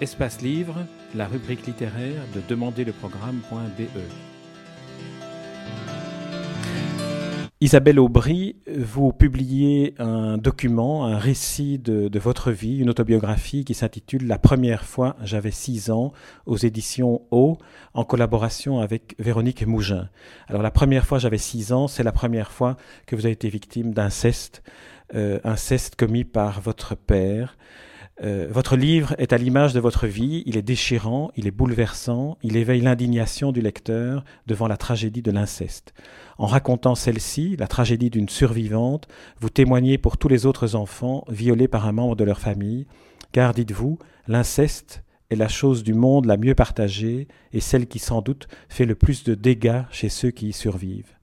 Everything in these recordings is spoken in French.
Espace Livre, la rubrique littéraire de Demander Isabelle Aubry, vous publiez un document, un récit de, votre vie, une autobiographie qui s'intitule La première fois j'avais 6 ans aux éditions O en collaboration avec Véronique Mougin. Alors la première fois j'avais 6 ans, c'est la première fois que vous avez été victime d'inceste, euh, inceste commis par votre père. Euh, votre livre est à l'image de votre vie, il est déchirant, il est bouleversant, il éveille l'indignation du lecteur devant la tragédie de l'inceste. En racontant celle-ci, la tragédie d'une survivante, vous témoignez pour tous les autres enfants violés par un membre de leur famille, car dites-vous, l'inceste est la chose du monde la mieux partagée et celle qui sans doute fait le plus de dégâts chez ceux qui y survivent.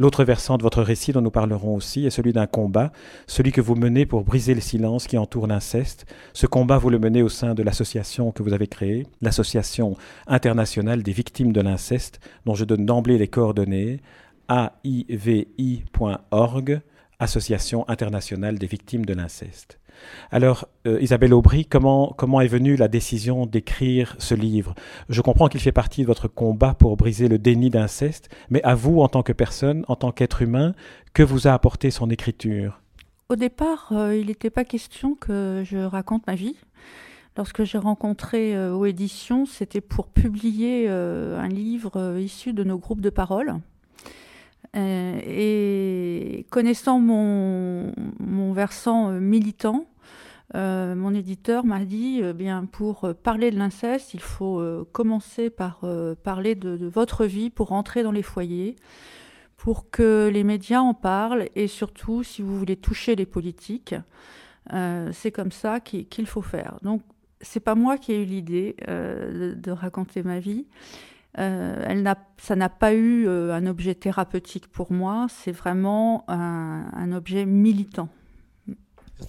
L'autre versant de votre récit dont nous parlerons aussi est celui d'un combat, celui que vous menez pour briser le silence qui entoure l'inceste. Ce combat, vous le menez au sein de l'association que vous avez créée, l'Association internationale des victimes de l'inceste, dont je donne d'emblée les coordonnées, aivi.org, Association internationale des victimes de l'inceste. Alors, euh, Isabelle Aubry, comment, comment est venue la décision d'écrire ce livre? Je comprends qu'il fait partie de votre combat pour briser le déni d'inceste, mais à vous, en tant que personne, en tant qu'être humain, que vous a apporté son écriture? Au départ, euh, il n'était pas question que je raconte ma vie. Lorsque j'ai rencontré euh, éditions, c'était pour publier un livre issu de nos groupes de parole. et connaissant mon, mon versant militant, euh, mon éditeur m'a dit, eh bien, pour euh, parler de l'inceste, il faut euh, commencer par parler de, votre vie pour rentrer dans les foyers, pour que les médias en parlent et surtout, si vous voulez toucher les politiques, c'est comme ça qu'il faut faire. Donc, c'est pas moi qui ai eu l'idée de, raconter ma vie. ça n'a pas eu un objet thérapeutique pour moi, c'est vraiment un objet militant.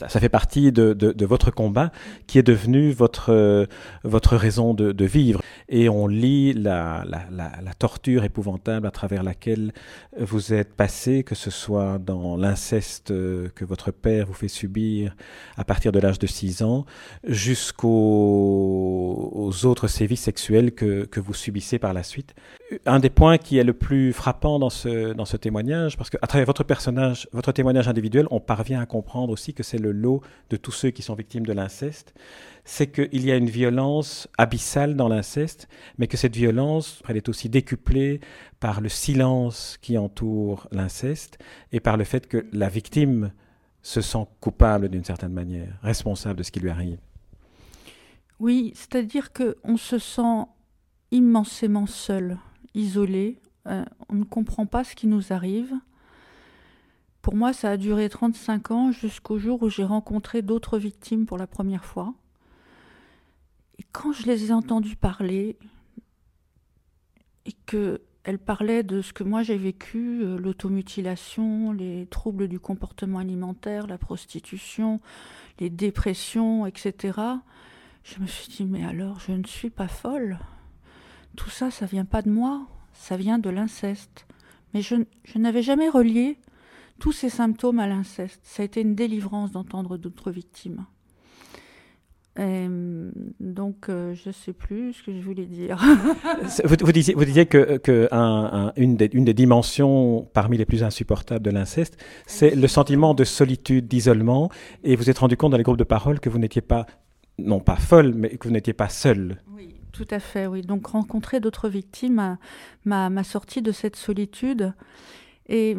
Ça fait partie de, de, de, votre combat qui est devenu votre, votre raison de, de, vivre. Et on lit la, la, la, la, torture épouvantable à travers laquelle vous êtes passé, que ce soit dans l'inceste que votre père vous fait subir à partir de l'âge de 6 ans, jusqu'aux autres sévices sexuels que, que vous subissez par la suite. Un des points qui est le plus frappant dans ce, dans ce témoignage, parce qu'à travers votre personnage, votre témoignage individuel, on parvient à comprendre aussi que c'est le lot de tous ceux qui sont victimes de l'inceste, c'est qu'il y a une violence abyssale dans l'inceste, mais que cette violence, elle est aussi décuplée par le silence qui entoure l'inceste et par le fait que la victime se sent coupable d'une certaine manière, responsable de ce qui lui arrive. Oui, c'est-à-dire qu'on se sent immensément seul, isolé, euh, on ne comprend pas ce qui nous arrive. Pour moi, ça a duré 35 ans jusqu'au jour où j'ai rencontré d'autres victimes pour la première fois. Et quand je les ai entendues parler, et qu'elles parlaient de ce que moi j'ai vécu, euh, l'automutilation, les troubles du comportement alimentaire, la prostitution, les dépressions, etc., je me suis dit, mais alors je ne suis pas folle. Tout ça, ça vient pas de moi, ça vient de l'inceste. Mais je, je n'avais jamais relié tous ces symptômes à l'inceste. Ça a été une délivrance d'entendre d'autres victimes. donc, euh, je ne sais plus ce que je voulais dire. vous, disiez, vous disiez que, que un, une, des, une, des, dimensions parmi les plus insupportables de l'inceste, c'est le sentiment de solitude, d'isolement, et vous êtes rendu compte dans les groupes de parole que vous n'étiez pas, non pas folle, mais que vous n'étiez pas seule. Oui, tout à fait, oui. Donc, rencontrer d'autres victimes m'a sorti de cette solitude. Et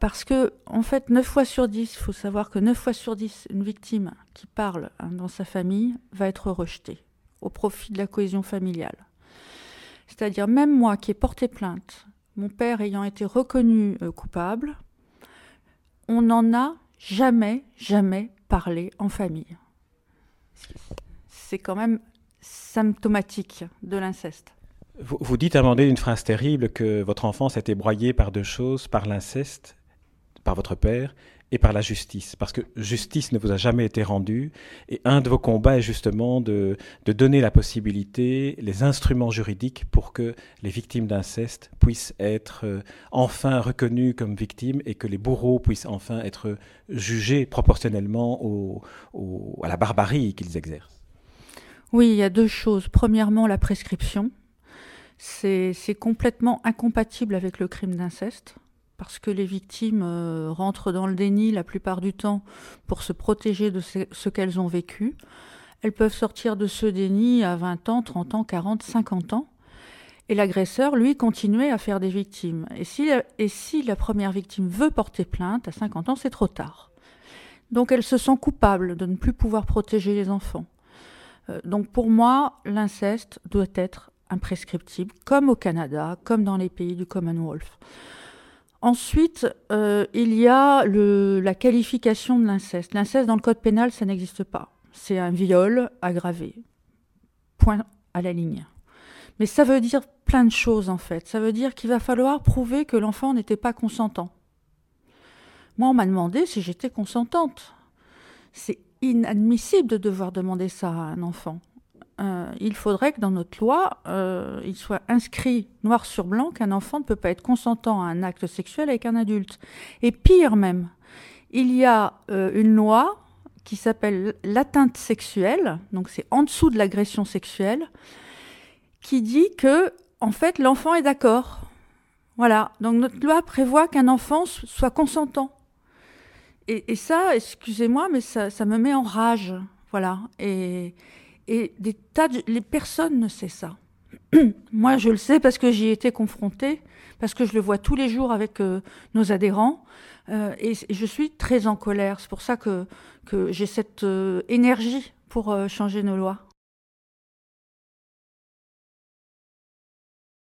parce que, en fait, 9 fois sur 10, il faut savoir que 9 fois sur 10, une victime qui parle hein, dans sa famille va être rejetée au profit de la cohésion familiale. C'est-à-dire, même moi qui ai porté plainte, mon père ayant été reconnu euh, coupable, on n'en a jamais, jamais parlé en famille. C'est quand même symptomatique de l'inceste. Vous, dites un moment donné une phrase terrible que votre enfance a été broyée par deux choses, par l'inceste, par votre père, et par la justice, parce que justice ne vous a jamais été rendue, et un de vos combats est justement de, de donner la possibilité, les instruments juridiques pour que les victimes d'inceste puissent être euh, enfin reconnues comme victimes et que les bourreaux puissent enfin être jugés proportionnellement à la barbarie qu'ils exercent. Oui, il y a deux choses. Premièrement, la prescription. C'est complètement incompatible avec le crime d'inceste parce que les victimes euh, rentrent dans le déni la plupart du temps pour se protéger de ce, qu'elles ont vécu. Elles peuvent sortir de ce déni à 20 ans, 30 ans, 40, 50 ans. Et l'agresseur, lui, continuer à faire des victimes. Et si, et si la première victime veut porter plainte, à 50 ans, c'est trop tard. Donc elle se sent coupable de ne plus pouvoir protéger les enfants. Euh, donc pour moi, l'inceste doit être imprescriptible, comme au Canada, comme dans les pays du Commonwealth. Ensuite, euh, il y a la qualification de l'inceste. L'inceste dans le code pénal, ça n'existe pas. C'est un viol aggravé. Point à la ligne. Mais ça veut dire plein de choses en fait. Ça veut dire qu'il va falloir prouver que l'enfant n'était pas consentant. Moi, on m'a demandé si j'étais consentante. C'est inadmissible de devoir demander ça à un enfant. Euh, il faudrait que dans notre loi, euh, il soit inscrit noir sur blanc qu'un enfant ne peut pas être consentant à un acte sexuel avec un adulte. Et pire même, il y a euh, une loi qui s'appelle l'atteinte sexuelle, donc c'est en dessous de l'agression sexuelle, qui dit que en fait l'enfant est d'accord. Voilà, donc notre loi prévoit qu'un enfant soit consentant. Et, ça, excusez-moi, mais ça, ça, me met en rage. Voilà. Et, et des tas de... Les personnes ne sait ça. Moi, je le sais parce que j'y ai été confrontée, parce que je le vois tous les jours avec euh, nos adhérents, euh, et, je suis très en colère. C'est pour ça que, que j'ai cette euh, énergie pour changer nos lois.